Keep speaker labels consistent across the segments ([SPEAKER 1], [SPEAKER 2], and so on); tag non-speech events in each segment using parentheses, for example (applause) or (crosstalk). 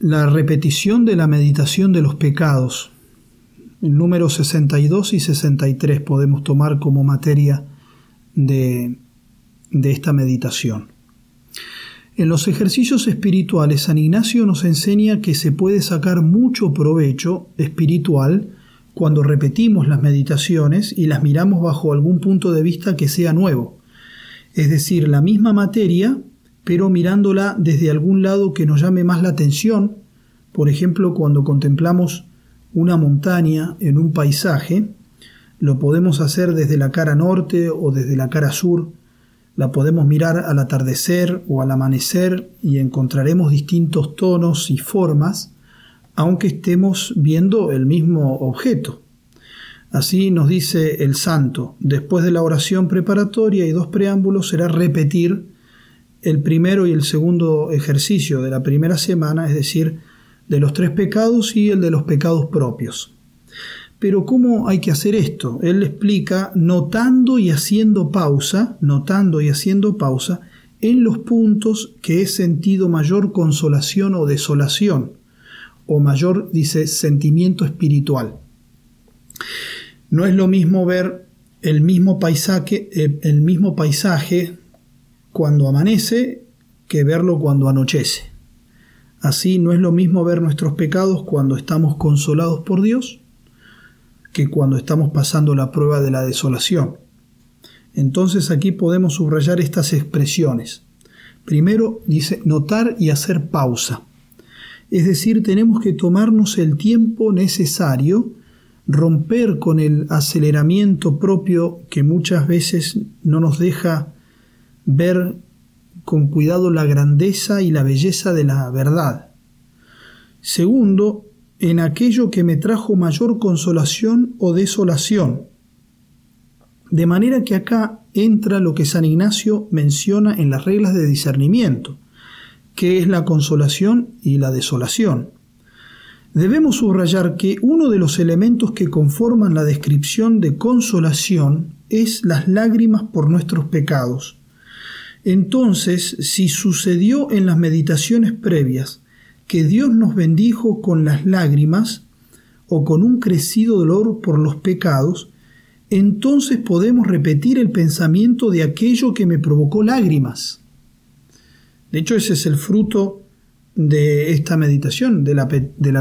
[SPEAKER 1] la repetición de la meditación de los pecados. El número 62 y 63 podemos tomar como materia de, de esta meditación. En los ejercicios espirituales, San Ignacio nos enseña que se puede sacar mucho provecho espiritual cuando repetimos las meditaciones y las miramos bajo algún punto de vista que sea nuevo. Es decir, la misma materia, pero mirándola desde algún lado que nos llame más la atención, por ejemplo, cuando contemplamos una montaña en un paisaje, lo podemos hacer desde la cara norte o desde la cara sur, la podemos mirar al atardecer o al amanecer y encontraremos distintos tonos y formas, aunque estemos viendo el mismo objeto. Así nos dice el santo, después de la oración preparatoria y dos preámbulos será repetir el primero y el segundo ejercicio de la primera semana, es decir, de los tres pecados y el de los pecados propios. Pero ¿cómo hay que hacer esto? Él explica notando y haciendo pausa, notando y haciendo pausa en los puntos que he sentido mayor consolación o desolación, o mayor, dice, sentimiento espiritual. No es lo mismo ver el mismo paisaje, eh, el mismo paisaje cuando amanece que verlo cuando anochece. Así no es lo mismo ver nuestros pecados cuando estamos consolados por Dios que cuando estamos pasando la prueba de la desolación. Entonces aquí podemos subrayar estas expresiones. Primero dice notar y hacer pausa. Es decir, tenemos que tomarnos el tiempo necesario, romper con el aceleramiento propio que muchas veces no nos deja ver con cuidado la grandeza y la belleza de la verdad. Segundo, en aquello que me trajo mayor consolación o desolación. De manera que acá entra lo que San Ignacio menciona en las reglas de discernimiento, que es la consolación y la desolación. Debemos subrayar que uno de los elementos que conforman la descripción de consolación es las lágrimas por nuestros pecados, entonces, si sucedió en las meditaciones previas que Dios nos bendijo con las lágrimas o con un crecido dolor por los pecados, entonces podemos repetir el pensamiento de aquello que me provocó lágrimas. De hecho, ese es el fruto de esta meditación, de la,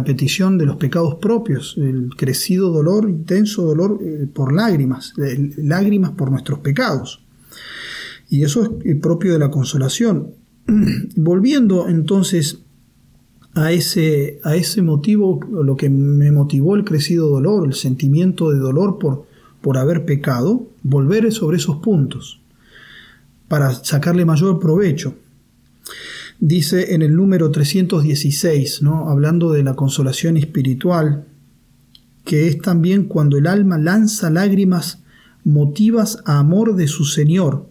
[SPEAKER 1] petición de los pecados propios, el crecido dolor, intenso dolor eh, por lágrimas, lágrimas por nuestros pecados. Y eso es propio de la consolación. (clears throat) Volviendo entonces a ese, a ese motivo, lo que me motivó el crecido dolor, el sentimiento de dolor por, por haber pecado, volver sobre esos puntos para sacarle mayor provecho. Dice en el número 316, ¿no? hablando de la consolación espiritual, que es también cuando el alma lanza lágrimas motivas a amor de su Señor,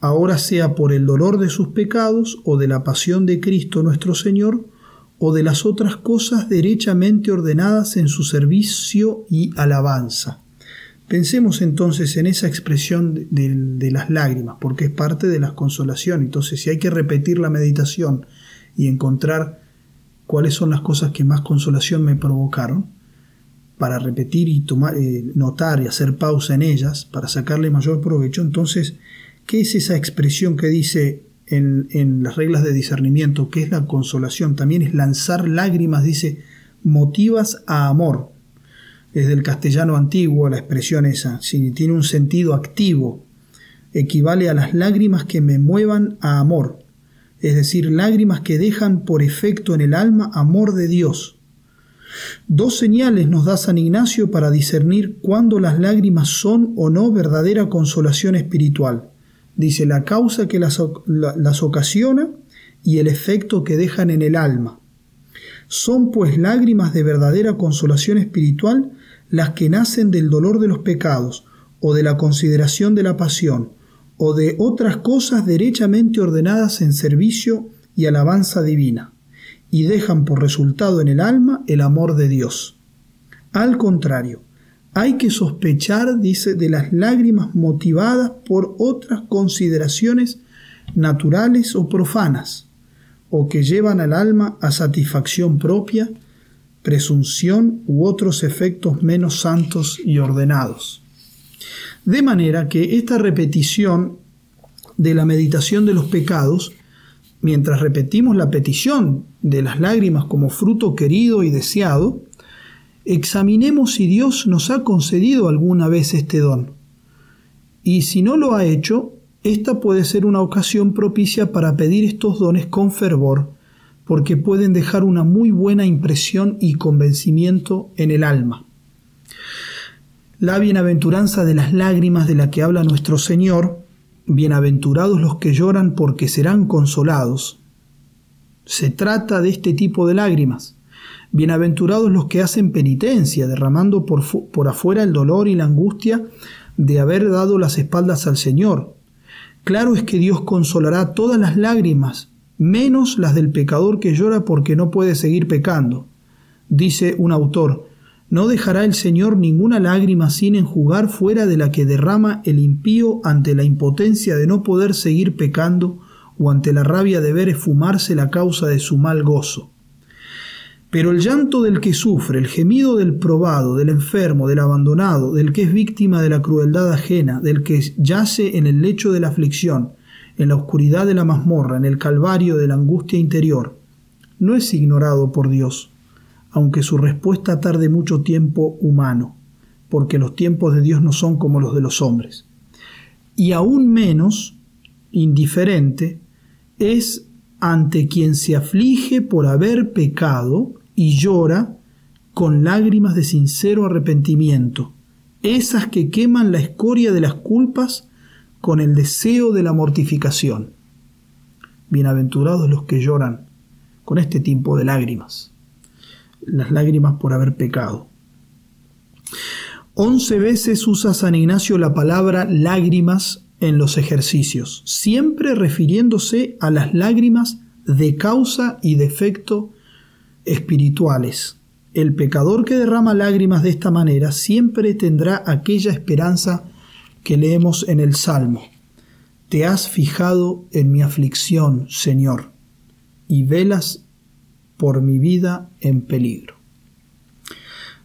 [SPEAKER 1] ahora sea por el dolor de sus pecados o de la pasión de Cristo nuestro Señor, o de las otras cosas derechamente ordenadas en su servicio y alabanza. Pensemos entonces en esa expresión de, las lágrimas, porque es parte de la consolación. Entonces, si hay que repetir la meditación y encontrar cuáles son las cosas que más consolación me provocaron, para repetir y tomar, eh, notar y hacer pausa en ellas, para sacarle mayor provecho, entonces ¿Qué es esa expresión que dice en, las reglas de discernimiento? ¿Qué es la consolación? También es lanzar lágrimas, dice, motivas a amor. Es del castellano antiguo la expresión esa. Si tiene un sentido activo, equivale a las lágrimas que me muevan a amor. Es decir, lágrimas que dejan por efecto en el alma amor de Dios. Dos señales nos da San Ignacio para discernir cuándo las lágrimas son o no verdadera consolación espiritual. Dice la causa que las, ocasiona y el efecto que dejan en el alma. Son pues lágrimas de verdadera consolación espiritual las que nacen del dolor de los pecados, o de la consideración de la pasión, o de otras cosas derechamente ordenadas en servicio y alabanza divina, y dejan por resultado en el alma el amor de Dios. Al contrario, hay que sospechar, dice, de las lágrimas motivadas por otras consideraciones naturales o profanas, o que llevan al alma a satisfacción propia, presunción u otros efectos menos santos y ordenados. De manera que esta repetición de la meditación de los pecados, mientras repetimos la petición de las lágrimas como fruto querido y deseado, examinemos si Dios nos ha concedido alguna vez este don. Y si no lo ha hecho, esta puede ser una ocasión propicia para pedir estos dones con fervor, porque pueden dejar una muy buena impresión y convencimiento en el alma. La bienaventuranza de las lágrimas de la que habla nuestro Señor, bienaventurados los que lloran porque serán consolados. Se trata de este tipo de lágrimas. Bienaventurados los que hacen penitencia, derramando por, por, afuera el dolor y la angustia de haber dado las espaldas al Señor. Claro es que Dios consolará todas las lágrimas, menos las del pecador que llora porque no puede seguir pecando. Dice un autor, no dejará el Señor ninguna lágrima sin enjugar fuera de la que derrama el impío ante la impotencia de no poder seguir pecando o ante la rabia de ver esfumarse la causa de su mal gozo. Pero el llanto del que sufre, el gemido del probado, del enfermo, del abandonado, del que es víctima de la crueldad ajena, del que yace en el lecho de la aflicción, en la oscuridad de la mazmorra, en el calvario de la angustia interior, no es ignorado por Dios, aunque su respuesta tarde mucho tiempo humano, porque los tiempos de Dios no son como los de los hombres. Y aún menos indiferente es ante quien se aflige por haber pecado y llora con lágrimas de sincero arrepentimiento, esas que queman la escoria de las culpas con el deseo de la mortificación. Bienaventurados los que lloran con este tipo de lágrimas, las lágrimas por haber pecado. Once veces usa San Ignacio la palabra lágrimas en los ejercicios, siempre refiriéndose a las lágrimas de causa y defecto espirituales. El pecador que derrama lágrimas de esta manera siempre tendrá aquella esperanza que leemos en el Salmo. Te has fijado en mi aflicción, Señor, y velas por mi vida en peligro.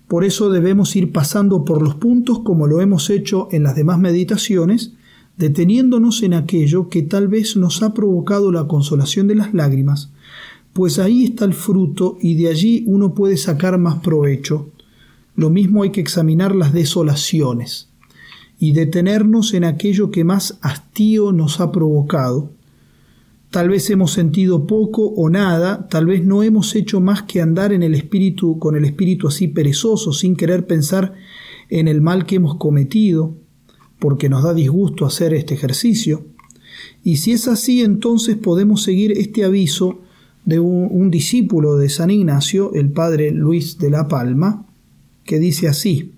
[SPEAKER 1] Por eso debemos ir pasando por los puntos como lo hemos hecho en las demás meditaciones, deteniéndonos en aquello que tal vez nos ha provocado la consolación de las lágrimas, pues ahí está el fruto y de allí uno puede sacar más provecho. Lo mismo hay que examinar las desolaciones y detenernos en aquello que más hastío nos ha provocado. Tal vez hemos sentido poco o nada, tal vez no hemos hecho más que andar en el espíritu con el espíritu así perezoso, sin querer pensar en el mal que hemos cometido, porque nos da disgusto hacer este ejercicio. Y si es así, entonces podemos seguir este aviso de un, discípulo de San Ignacio, el padre Luis de la Palma, que dice así,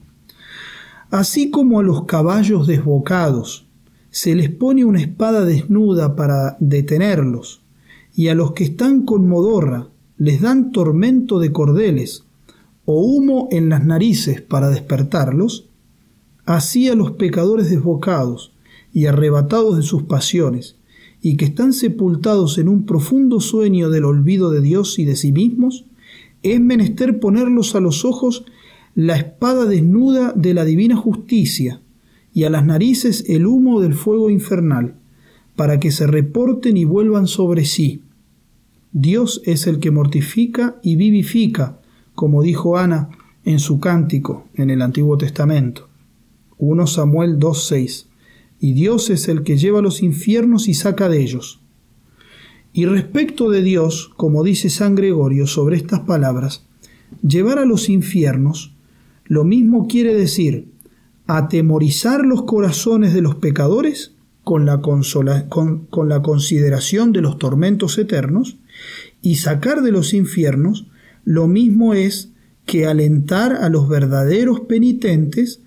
[SPEAKER 1] Así como a los caballos desbocados se les pone una espada desnuda para detenerlos, y a los que están con modorra les dan tormento de cordeles o humo en las narices para despertarlos, así a los pecadores desbocados y arrebatados de sus pasiones, y que están sepultados en un profundo sueño del olvido de Dios y de sí mismos, es menester ponerlos a los ojos la espada desnuda de la divina justicia y a las narices el humo del fuego infernal, para que se reporten y vuelvan sobre sí. Dios es el que mortifica y vivifica, como dijo Ana en su cántico en el Antiguo Testamento. 1 Samuel 2.6 y Dios es el que lleva los infiernos y saca de ellos. Y respecto de Dios, como dice San Gregorio sobre estas palabras, llevar a los infiernos, lo mismo quiere decir atemorizar los corazones de los pecadores con la, con, la consideración de los tormentos eternos y sacar de los infiernos lo mismo es que alentar a los verdaderos penitentes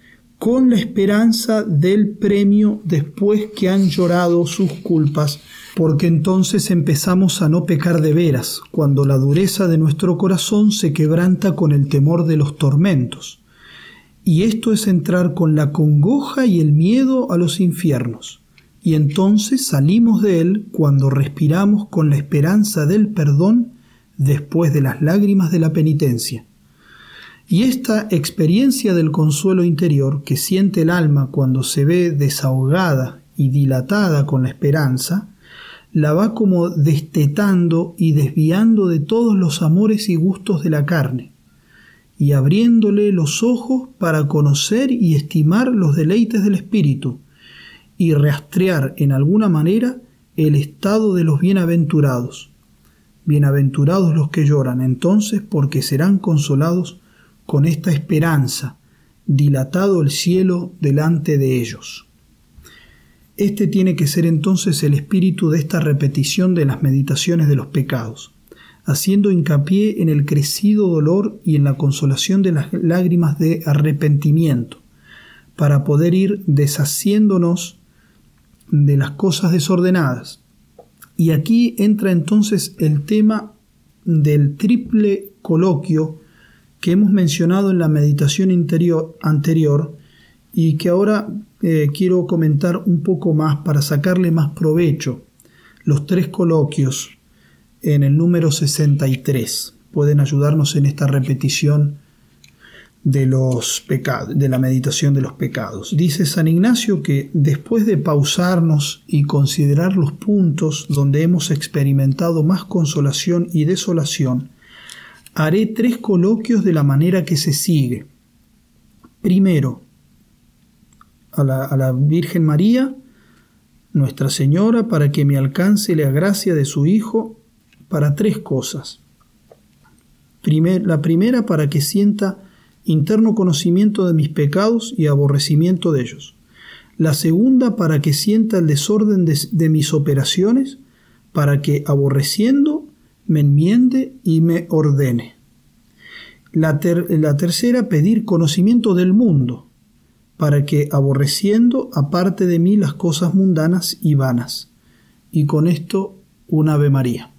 [SPEAKER 1] con la esperanza del premio después que han llorado sus culpas, porque entonces empezamos a no pecar de veras, cuando la dureza de nuestro corazón se quebranta con el temor de los tormentos. Y esto es entrar con la congoja y el miedo a los infiernos. Y entonces salimos de él cuando respiramos con la esperanza del perdón después de las lágrimas de la penitencia. Y esta experiencia del consuelo interior que siente el alma cuando se ve desahogada y dilatada con la esperanza, la va como destetando y desviando de todos los amores y gustos de la carne, y abriéndole los ojos para conocer y estimar los deleites del espíritu, y rastrear en alguna manera el estado de los bienaventurados. Bienaventurados los que lloran entonces porque serán consolados con esta esperanza, dilatado el cielo delante de ellos. Este tiene que ser entonces el espíritu de esta repetición de las meditaciones de los pecados, haciendo hincapié en el crecido dolor y en la consolación de las lágrimas de arrepentimiento, para poder ir deshaciéndonos de las cosas desordenadas. Y aquí entra entonces el tema del triple coloquio que hemos mencionado en la meditación interior, anterior y que ahora eh, quiero comentar un poco más para sacarle más provecho. Los tres coloquios en el número 63 pueden ayudarnos en esta repetición de los pecados, de la meditación de los pecados. Dice San Ignacio que después de pausarnos y considerar los puntos donde hemos experimentado más consolación y desolación, haré tres coloquios de la manera que se sigue. Primero, a la, Virgen María, Nuestra Señora, para que me alcance la gracia de su Hijo para tres cosas. la primera, para que sienta interno conocimiento de mis pecados y aborrecimiento de ellos. La segunda, para que sienta el desorden de mis operaciones, para que aborreciendo me enmiende y me ordene. La, la tercera, pedir conocimiento del mundo, para que, aborreciendo, aparte de mí las cosas mundanas y vanas. Y con esto, un Ave María.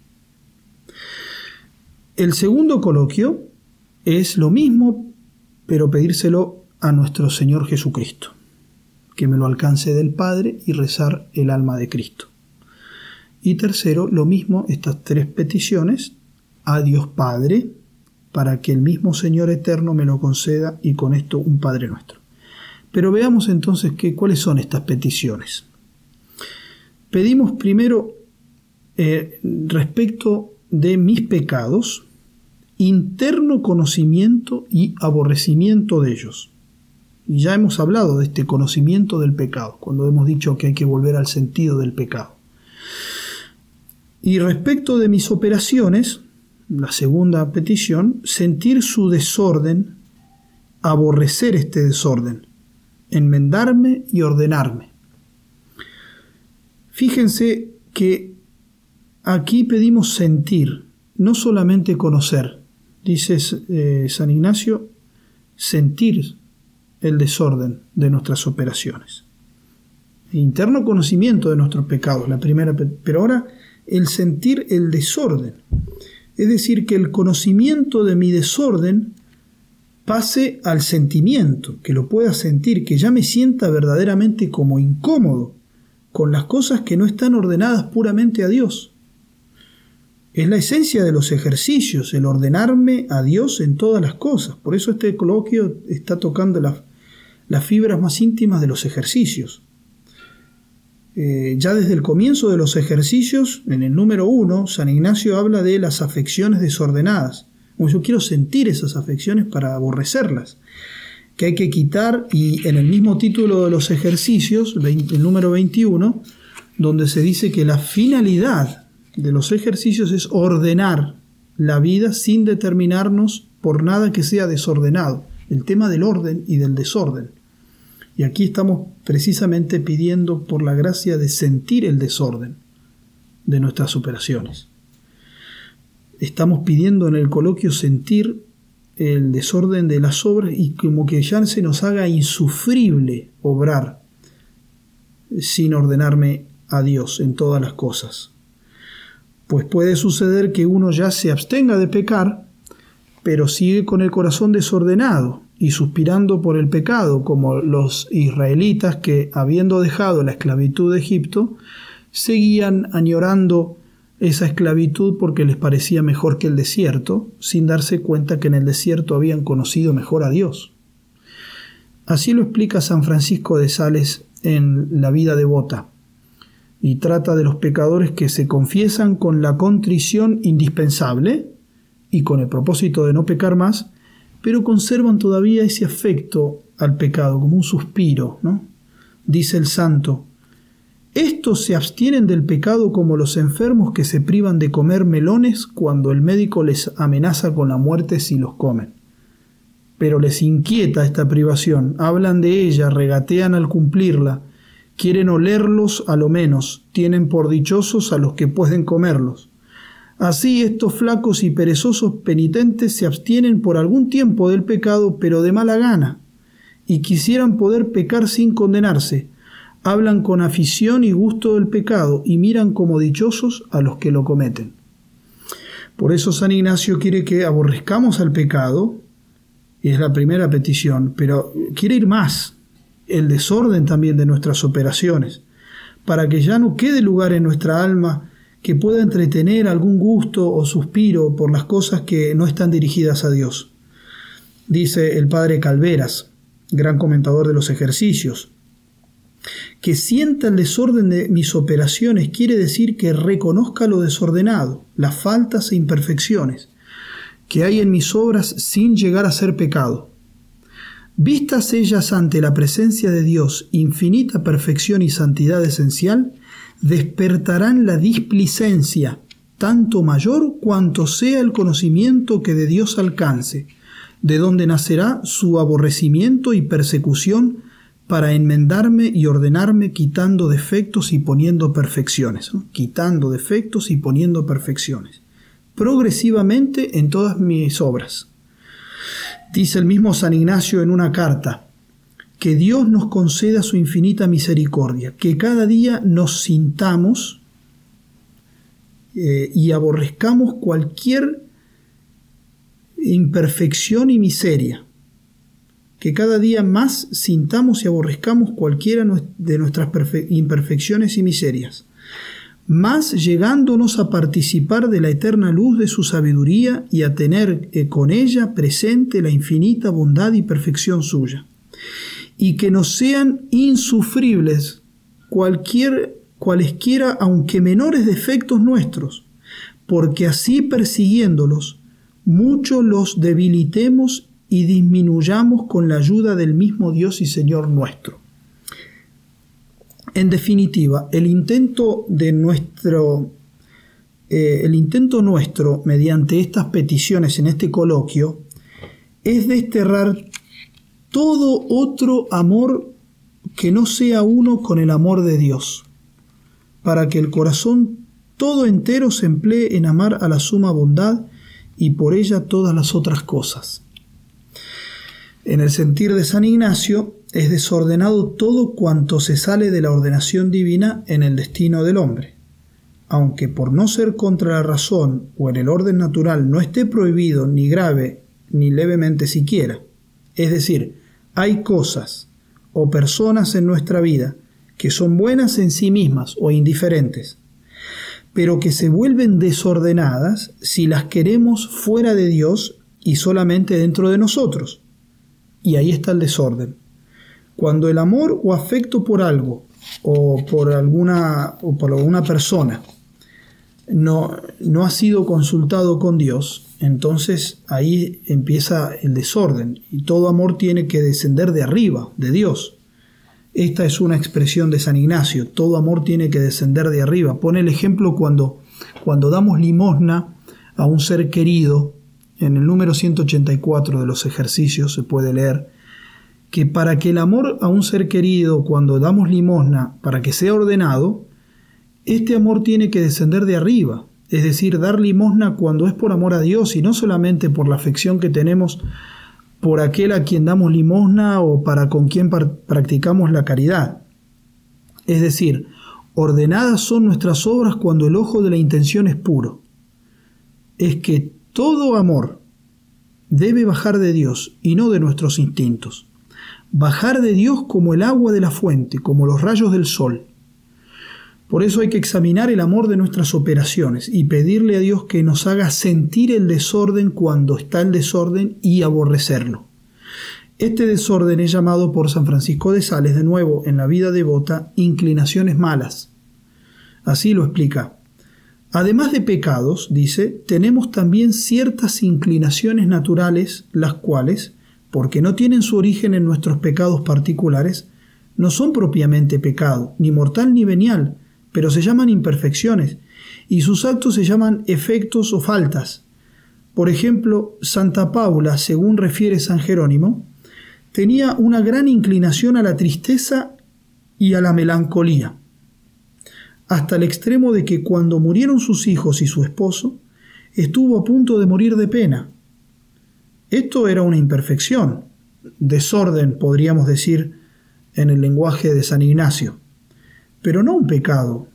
[SPEAKER 1] El segundo coloquio es lo mismo, pero pedírselo a nuestro Señor Jesucristo, que me lo alcance del Padre y rezar el alma de Cristo. Y tercero, lo mismo, estas tres peticiones, a Dios Padre, para que el mismo Señor eterno me lo conceda y con esto un Padre nuestro. Pero veamos entonces que, cuáles son estas peticiones. Pedimos primero eh, respecto de mis pecados, interno conocimiento y aborrecimiento de ellos. Y ya hemos hablado de este conocimiento del pecado, cuando hemos dicho que hay que volver al sentido del pecado. Y respecto de mis operaciones, la segunda petición, sentir su desorden, aborrecer este desorden, enmendarme y ordenarme. Fíjense que aquí pedimos sentir, no solamente conocer. Dice eh, San Ignacio, sentir el desorden de nuestras operaciones. Interno conocimiento de nuestros pecados, la primera, pero ahora el sentir el desorden. Es decir, que el conocimiento de mi desorden pase al sentimiento, que lo pueda sentir, que ya me sienta verdaderamente como incómodo con las cosas que no están ordenadas puramente a Dios. Es la esencia de los ejercicios, el ordenarme a Dios en todas las cosas. Por eso este coloquio está tocando las fibras más íntimas de los ejercicios. Eh, ya desde el comienzo de los ejercicios, en el número uno, San Ignacio habla de las afecciones desordenadas. Como yo quiero sentir esas afecciones para aborrecerlas, que hay que quitar, y en el mismo título de los ejercicios, el número 21, donde se dice que la finalidad de los ejercicios es ordenar la vida sin determinarnos por nada que sea desordenado. El tema del orden y del desorden. Y aquí estamos precisamente pidiendo por la gracia de sentir el desorden de nuestras operaciones. estamos pidiendo en el coloquio sentir el desorden de las obras y como que ya se nos haga insufrible obrar sin ordenarme a Dios en todas las cosas. Pues puede suceder que uno ya se abstenga de pecar, pero sigue con el corazón desordenado y suspirando por el pecado, como los israelitas que, habiendo dejado la esclavitud de Egipto, seguían añorando esa esclavitud porque les parecía mejor que el desierto, sin darse cuenta que en el desierto habían conocido mejor a Dios. Así lo explica San Francisco de Sales en La vida devota, y trata de los pecadores que se confiesan con la contrición indispensable y con el propósito de no pecar más, pero conservan todavía ese afecto al pecado, como un suspiro, ¿no? Dice el santo, estos se abstienen del pecado como los enfermos que se privan de comer melones cuando el médico les amenaza con la muerte si los comen. Pero les inquieta esta privación, hablan de ella, regatean al cumplirla, quieren olerlos a lo menos, tienen por dichosos a los que pueden comerlos. Así estos flacos y perezosos penitentes se abstienen por algún tiempo del pecado, pero de mala gana, y quisieran poder pecar sin condenarse, hablan con afición y gusto del pecado y miran como dichosos a los que lo cometen. Por eso San Ignacio quiere que aborrezcamos al pecado, y es la primera petición, pero quiere ir más, el desorden también de nuestras operaciones, para que ya no quede lugar en nuestra alma que pueda entretener algún gusto o suspiro por las cosas que no están dirigidas a Dios. Dice el padre Calveras, gran comentador de los ejercicios, que sienta el desorden de mis operaciones quiere decir que reconozca lo desordenado, las faltas e imperfecciones que hay en mis obras sin llegar a ser pecado. Vistas ellas ante la presencia de Dios, infinita perfección y santidad esencial, despertarán la displicencia, tanto mayor cuanto sea el conocimiento que de Dios alcance, de donde nacerá su aborrecimiento y persecución para enmendarme y ordenarme quitando defectos y poniendo perfecciones, quitando defectos y poniendo perfecciones, progresivamente en todas mis obras. Dice el mismo San Ignacio en una carta, que Dios nos conceda su infinita misericordia, que cada día nos sintamos eh, y aborrezcamos cualquier imperfección y miseria, que cada día más sintamos y aborrezcamos cualquiera de nuestras imperfecciones y miserias, más llegándonos a participar de la eterna luz de su sabiduría y a tener eh, con ella presente la infinita bondad y perfección suya, y que nos sean insufribles cualquier, cualesquiera, aunque menores defectos nuestros, porque así persiguiéndolos, mucho los debilitemos y disminuyamos con la ayuda del mismo Dios y Señor nuestro. En definitiva, el intento de nuestro eh, el intento nuestro mediante estas peticiones en este coloquio es desterrar todo otro amor que no sea uno con el amor de Dios, para que el corazón todo entero se emplee en amar a la suma bondad y por ella todas las otras cosas. En el sentir de San Ignacio es desordenado todo cuanto se sale de la ordenación divina en el destino del hombre. Aunque por no ser contra la razón o en el orden natural no esté prohibido ni grave ni levemente siquiera. Es decir, hay cosas o personas en nuestra vida que son buenas en sí mismas o indiferentes, pero que se vuelven desordenadas si las queremos fuera de Dios y solamente dentro de nosotros y ahí está el desorden. Cuando el amor o afecto por algo o por alguna, o por alguna persona no, no ha sido consultado con Dios, entonces ahí empieza el desorden y todo amor tiene que descender de arriba, de Dios. Esta es una expresión de San Ignacio, todo amor tiene que descender de arriba. Pone el ejemplo cuando, cuando damos limosna a un ser querido en el número 184 de los ejercicios se puede leer que para que el amor a un ser querido cuando damos limosna, para que sea ordenado, este amor tiene que descender de arriba, es decir, dar limosna cuando es por amor a Dios y no solamente por la afección que tenemos por aquel a quien damos limosna o para con quien practicamos la caridad. Es decir, ordenadas son nuestras obras cuando el ojo de la intención es puro. Es que todo amor debe bajar de Dios y no de nuestros instintos. Bajar de Dios como el agua de la fuente, como los rayos del sol. Por eso hay que examinar el amor de nuestras operaciones y pedirle a Dios que nos haga sentir el desorden cuando está el desorden y aborrecerlo. Este desorden es llamado por San Francisco de Sales de nuevo en la vida devota inclinaciones malas. Así lo explica. Además de pecados, dice, tenemos también ciertas inclinaciones naturales, las cuales, porque no tienen su origen en nuestros pecados particulares, no son propiamente pecado, ni mortal ni venial, pero se llaman imperfecciones, y sus actos se llaman efectos o faltas. Por ejemplo, Santa Paula, según refiere San Jerónimo, tenía una gran inclinación a la tristeza y a la melancolía, hasta el extremo de que cuando murieron sus hijos y su esposo, estuvo a punto de morir de pena. Esto era una imperfección, desorden, podríamos decir, en el lenguaje de San Ignacio pero no un pecado,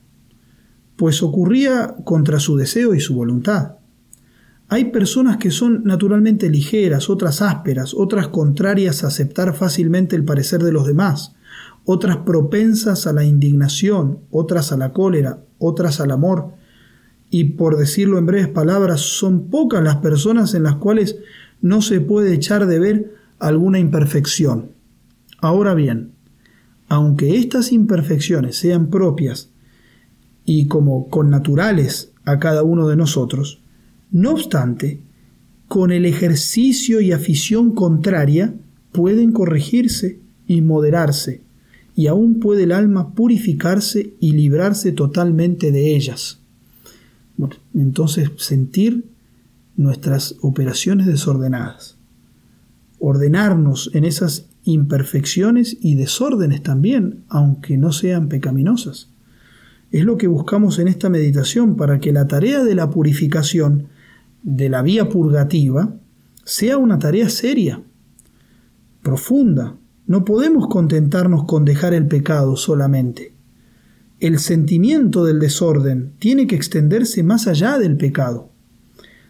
[SPEAKER 1] pues ocurría contra su deseo y su voluntad. Hay personas que son naturalmente ligeras, otras ásperas, otras contrarias a aceptar fácilmente el parecer de los demás, otras propensas a la indignación, otras a la cólera, otras al amor, y por decirlo en breves palabras, son pocas las personas en las cuales no se puede echar de ver alguna imperfección. Ahora bien, aunque estas imperfecciones sean propias y como connaturales a cada uno de nosotros, no obstante, con el ejercicio y afición contraria pueden corregirse y moderarse, y aún puede el alma purificarse y librarse totalmente de ellas. entonces sentir nuestras operaciones desordenadas, ordenarnos en esas imperfecciones y desórdenes también, aunque no sean pecaminosas. Es lo que buscamos en esta meditación para que la tarea de la purificación de la vía purgativa sea una tarea seria, profunda. No podemos contentarnos con dejar el pecado solamente. El sentimiento del desorden tiene que extenderse más allá del pecado.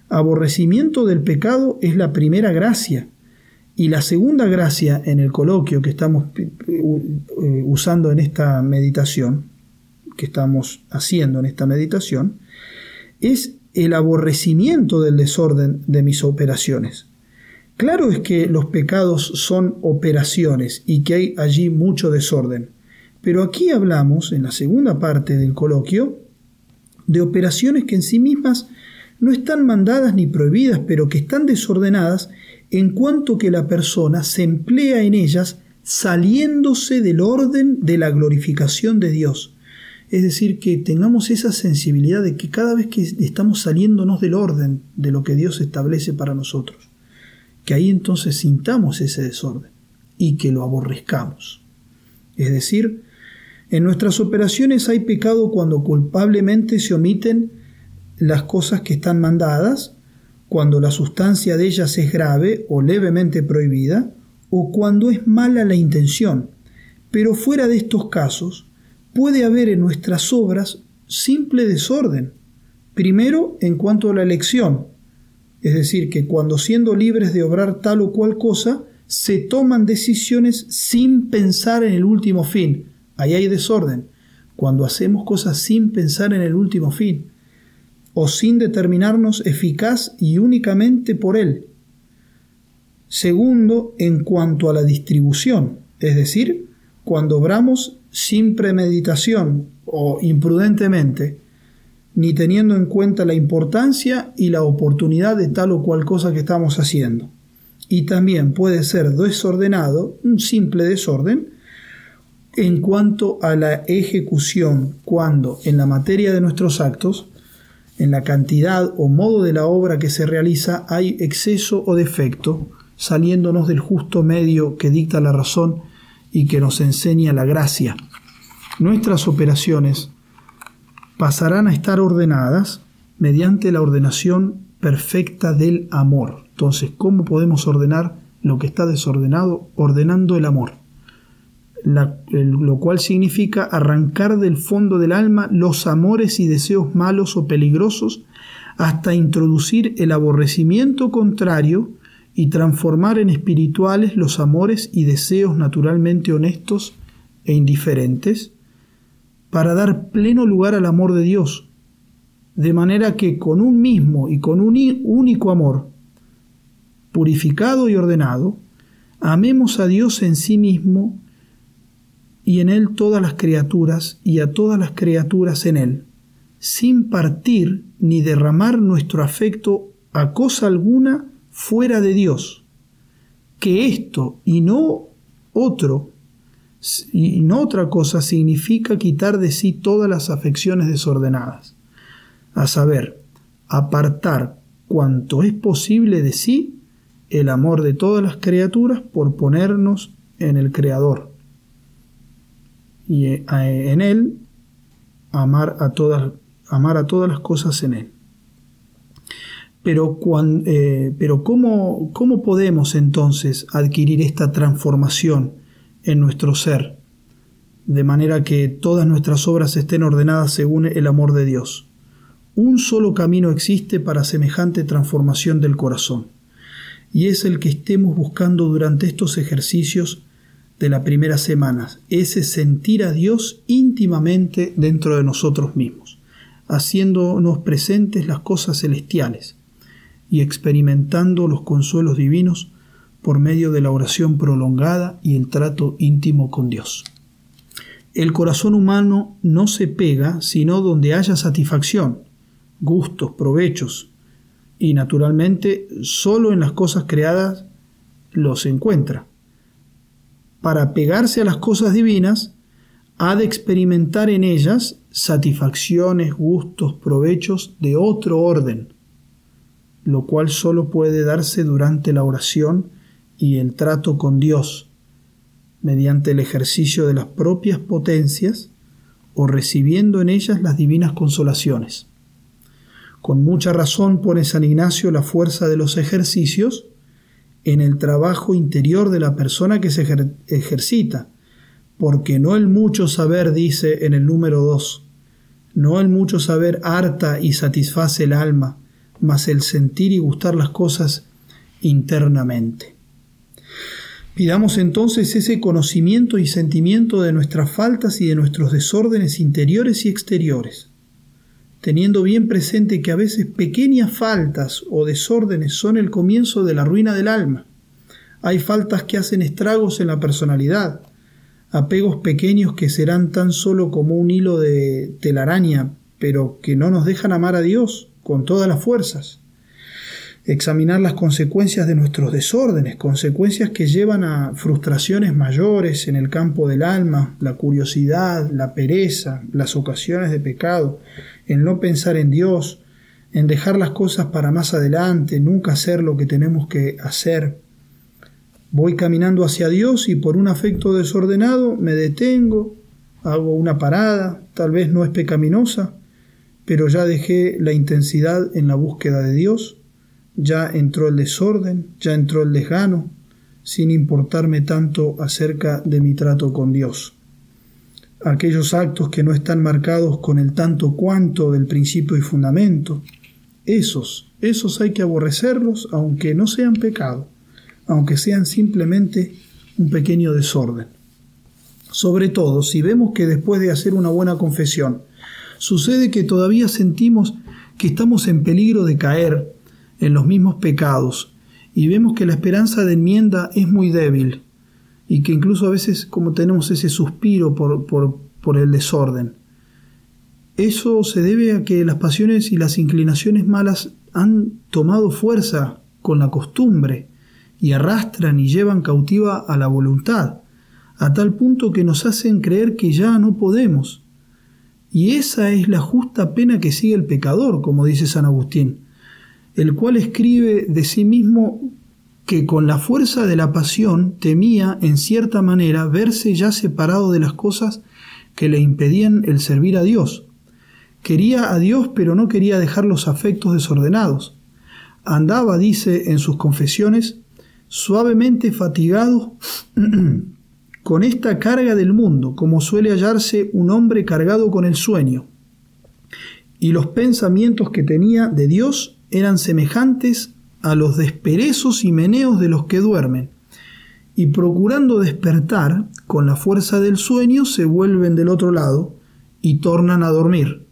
[SPEAKER 1] Aborrecimiento del pecado es la primera gracia y la segunda gracia en el coloquio que estamos eh, eh, usando en esta meditación, que estamos haciendo en esta meditación, es el aborrecimiento del desorden de mis operaciones. Claro es que los pecados son operaciones y que hay allí mucho desorden, pero aquí hablamos, en la segunda parte del coloquio, de operaciones que en sí mismas no están mandadas ni prohibidas, pero que están desordenadas en cuanto que la persona se emplea en ellas saliéndose del orden de la glorificación de Dios. Es decir, que tengamos esa sensibilidad de que cada vez que estamos saliéndonos del orden de lo que Dios establece para nosotros, que ahí entonces sintamos ese desorden y que lo aborrezcamos. Es decir, en nuestras operaciones hay pecado cuando culpablemente se omiten las cosas que están mandadas cuando la sustancia de ellas es grave o levemente prohibida, o cuando es mala la intención. Pero fuera de estos casos, puede haber en nuestras obras simple desorden. Primero, en cuanto a la elección, es decir, que cuando siendo libres de obrar tal o cual cosa, se toman decisiones sin pensar en el último fin. Ahí hay desorden. Cuando hacemos cosas sin pensar en el último fin o sin determinarnos eficaz y únicamente por él. Segundo, en cuanto a la distribución, es decir, cuando obramos sin premeditación o imprudentemente, ni teniendo en cuenta la importancia y la oportunidad de tal o cual cosa que estamos haciendo. Y también puede ser desordenado, un simple desorden, en cuanto a la ejecución, cuando en la materia de nuestros actos en la cantidad o modo de la obra que se realiza hay exceso o defecto, saliéndonos del justo medio que dicta la razón y que nos enseña la gracia. Nuestras operaciones pasarán a estar ordenadas mediante la ordenación perfecta del amor. Entonces, ¿cómo podemos ordenar lo que está desordenado? Ordenando el amor. Lo cual significa arrancar del fondo del alma los amores y deseos malos o peligrosos hasta introducir el aborrecimiento contrario y transformar en espirituales los amores y deseos naturalmente honestos e indiferentes, para dar pleno lugar al amor de Dios, de manera que con un mismo y con un único amor, purificado y ordenado, amemos a Dios en sí mismo y en Él todas las criaturas y a todas las criaturas en Él, sin partir ni derramar nuestro afecto a cosa alguna fuera de Dios, que esto y no otro y no otra cosa significa quitar de sí todas las afecciones desordenadas, a saber, apartar cuanto es posible de sí el amor de todas las criaturas por ponernos en el Creador y eh, en Él amar a todas, amar a todas las cosas en Él. Pero, eh, pero ¿cómo, ¿cómo podemos entonces adquirir esta transformación en nuestro ser? De manera que todas nuestras obras estén ordenadas según el amor de Dios. Un solo camino existe para semejante transformación del corazón, y es el que estemos buscando durante estos ejercicios de la primera semana, ese sentir a Dios íntimamente dentro de nosotros mismos, haciéndonos presentes las cosas celestiales y experimentando los consuelos divinos por medio de la oración prolongada y el trato íntimo con Dios. El corazón humano no se pega sino donde haya satisfacción, gustos, provechos, y naturalmente solo en las cosas creadas los encuentra. Para pegarse a las cosas divinas, ha de experimentar en ellas satisfacciones, gustos, provechos de otro orden, lo cual solo puede darse durante la oración y el trato con Dios, mediante el ejercicio de las propias potencias o recibiendo en ellas las divinas consolaciones. Con mucha razón pone San Ignacio la fuerza de los ejercicios en el trabajo interior de la persona que se ejercita, porque no el mucho saber dice en el número 2, no el mucho saber harta y satisface el alma, mas el sentir y gustar las cosas internamente. Pidamos entonces ese conocimiento y sentimiento de nuestras faltas y de nuestros desórdenes interiores y exteriores, teniendo bien presente que a veces pequeñas faltas o desórdenes son el comienzo de la ruina del alma. Hay faltas que hacen estragos en la personalidad, apegos pequeños que serán tan solo como un hilo de telaraña, pero que no nos dejan amar a Dios con todas las fuerzas. Examinar las consecuencias de nuestros desórdenes, consecuencias que llevan a frustraciones mayores en el campo del alma, la curiosidad, la pereza, las ocasiones de pecado, el no pensar en Dios, en dejar las cosas para más adelante, nunca hacer lo que tenemos que hacer. Voy caminando hacia Dios y por un afecto desordenado me detengo, hago una parada, tal vez no es pecaminosa, pero ya dejé la intensidad en la búsqueda de Dios, ya entró el desorden, ya entró el desgano, sin importarme tanto acerca de mi trato con Dios. Aquellos actos que no están marcados con el tanto cuanto del principio y fundamento, esos, esos hay que aborrecerlos aunque no sean pecado, aunque sean simplemente un pequeño desorden. Sobre todo si vemos que después de hacer una buena confesión, sucede que todavía sentimos que estamos en peligro de caer en los mismos pecados y vemos que la esperanza de enmienda es muy débil y que incluso a veces como tenemos ese suspiro por, por, por el desorden. Eso se debe a que las pasiones y las inclinaciones malas han tomado fuerza con la costumbre y arrastran y llevan cautiva a la voluntad, a tal punto que nos hacen creer que ya no podemos, y esa es la justa pena que sigue el pecador, como dice San Agustín, el cual escribe de sí mismo que con la fuerza de la pasión temía, en cierta manera, verse ya separado de las cosas que le impedían el servir a Dios, Quería a Dios, pero no quería dejar los afectos desordenados. Andaba, dice en sus confesiones, suavemente fatigado (clears throat) con esta carga del mundo, como suele hallarse un hombre cargado con el sueño. Y los pensamientos que tenía de Dios eran semejantes a los desperezos y meneos de los que duermen, y procurando despertar con la fuerza del sueño se vuelven del otro lado y tornan a dormir,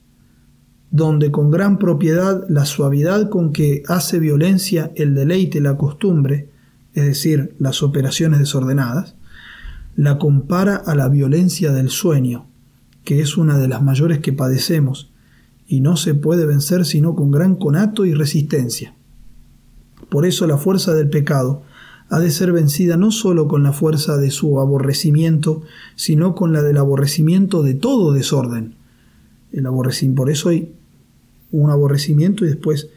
[SPEAKER 1] donde con gran propiedad la suavidad con que hace violencia el deleite, la costumbre, es decir, las operaciones desordenadas, la compara a la violencia del sueño, que es una de las mayores que padecemos, y no se puede vencer sino con gran conato y resistencia. Por eso la fuerza del pecado ha de ser vencida no sólo con la fuerza de su aborrecimiento, sino con la del aborrecimiento de todo desorden. El aborrecimiento, por eso hay un aborrecimiento y después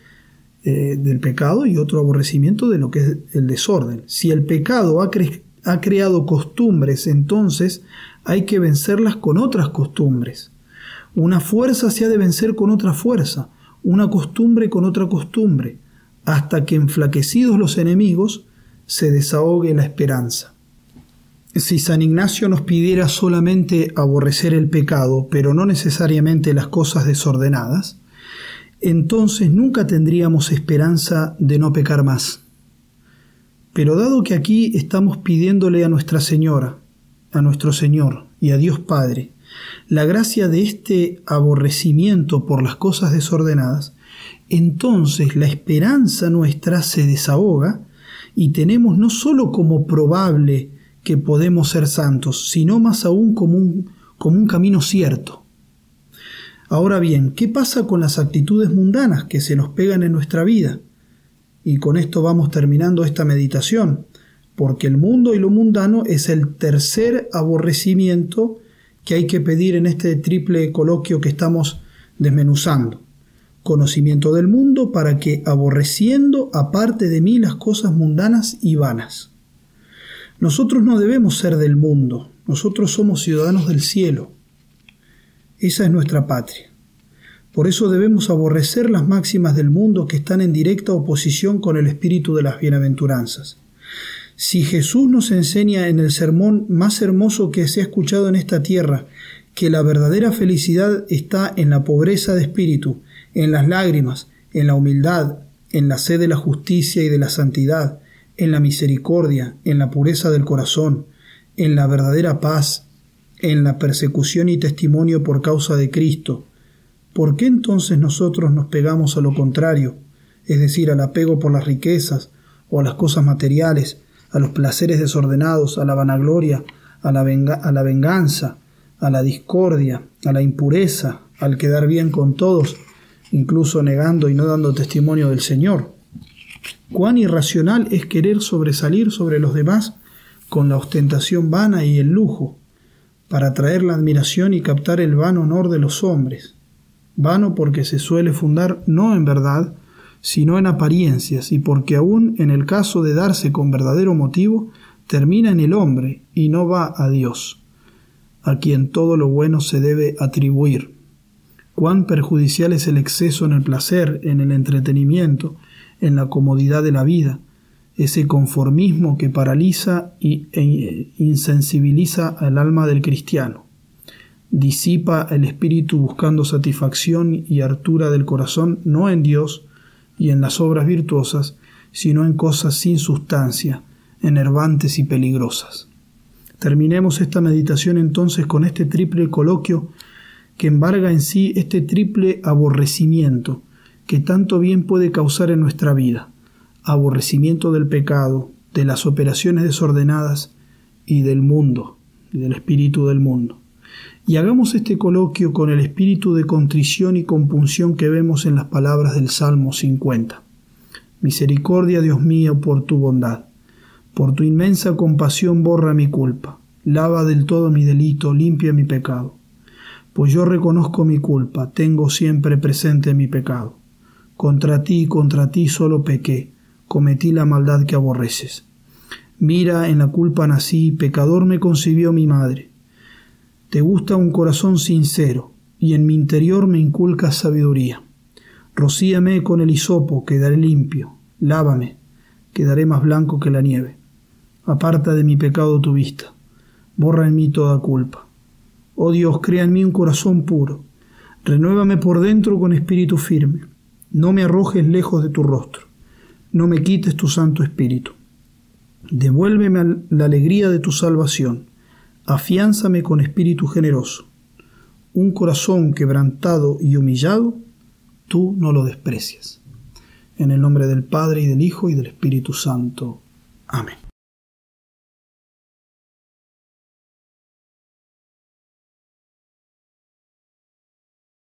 [SPEAKER 1] eh, del pecado y otro aborrecimiento de lo que es el desorden. Si el pecado ha, ha creado costumbres, entonces hay que vencerlas con otras costumbres. Una fuerza se ha de vencer con otra fuerza, una costumbre con otra costumbre, hasta que enflaquecidos los enemigos se desahogue la esperanza. Si San Ignacio nos pidiera solamente aborrecer el pecado, pero no necesariamente las cosas desordenadas, entonces nunca tendríamos esperanza de no pecar más. Pero dado que aquí estamos pidiéndole a Nuestra Señora, a nuestro Señor y a Dios Padre, la gracia de este aborrecimiento por las cosas desordenadas, entonces la esperanza nuestra se desahoga y tenemos no sólo como probable que podemos ser santos, sino más aún como un, como un camino cierto. Ahora bien, ¿qué pasa con las actitudes mundanas que se nos pegan en nuestra vida? Y con esto vamos terminando esta meditación, porque el mundo y lo mundano es el tercer aborrecimiento que hay que pedir en este triple coloquio que estamos desmenuzando. Conocimiento del mundo para que, aborreciendo aparte de mí las cosas mundanas y vanas. Nosotros no debemos ser del mundo, nosotros somos ciudadanos del cielo. Esa es nuestra patria. Por eso debemos aborrecer las máximas del mundo que están en directa oposición con el espíritu de las bienaventuranzas. Si Jesús nos enseña en el sermón más hermoso que se ha escuchado en esta tierra, que la verdadera felicidad está en la pobreza de espíritu, en las lágrimas, en la humildad, en la sed de la justicia y de la santidad, en la misericordia, en la pureza del corazón, en la verdadera paz, en la persecución y testimonio por causa de Cristo. ¿Por qué entonces nosotros nos pegamos a lo contrario, es decir, al apego por las riquezas o a las cosas materiales, a los placeres desordenados, a la vanagloria, a la, a la venganza, a la discordia, a la impureza, al quedar bien con todos, incluso negando y no dando testimonio del Señor. Cuán irracional es querer sobresalir sobre los demás con la ostentación vana y el lujo, para atraer la admiración y captar el vano honor de los hombres. Vano porque se suele fundar no en verdad, sino en apariencias, y porque aún en el caso de darse con verdadero motivo, termina en el hombre y no va a Dios, a quien todo lo bueno se debe atribuir. Cuán perjudicial es el exceso en el placer, en el entretenimiento, en la comodidad de la vida, ese conformismo que paraliza e insensibiliza al alma del cristiano. Disipa el espíritu buscando satisfacción y hartura del corazón no en Dios, y en las obras virtuosas, sino en cosas sin sustancia, enervantes y peligrosas. Terminemos esta meditación entonces con este triple coloquio que embarga en sí este triple aborrecimiento que tanto bien puede causar en nuestra vida, aborrecimiento del pecado, de las operaciones desordenadas y del mundo, del espíritu del mundo. Y hagamos este coloquio con el espíritu de contrición y compunción que vemos en las palabras del Salmo 50. Misericordia, Dios mío, por tu bondad. Por tu inmensa compasión borra mi culpa. Lava del todo mi delito, limpia mi pecado. Pues yo reconozco mi culpa, tengo siempre presente mi pecado. Contra ti y contra ti solo pequé, cometí la maldad que aborreces. Mira, en la culpa nací, pecador me concibió mi madre te gusta un corazón sincero, y en mi interior me inculcas sabiduría. Rocíame con el hisopo, quedaré limpio. Lávame, quedaré más blanco que la nieve. Aparta de mi pecado tu vista. Borra en mí toda culpa. Oh Dios, crea en mí un corazón puro. Renuévame por dentro con espíritu firme. No me arrojes lejos de tu rostro. No me quites tu santo espíritu. Devuélveme la alegría de tu salvación. Afiánzame con espíritu generoso. Un corazón quebrantado y humillado, tú no lo desprecias. En el nombre del Padre y del Hijo y del Espíritu Santo. Amén.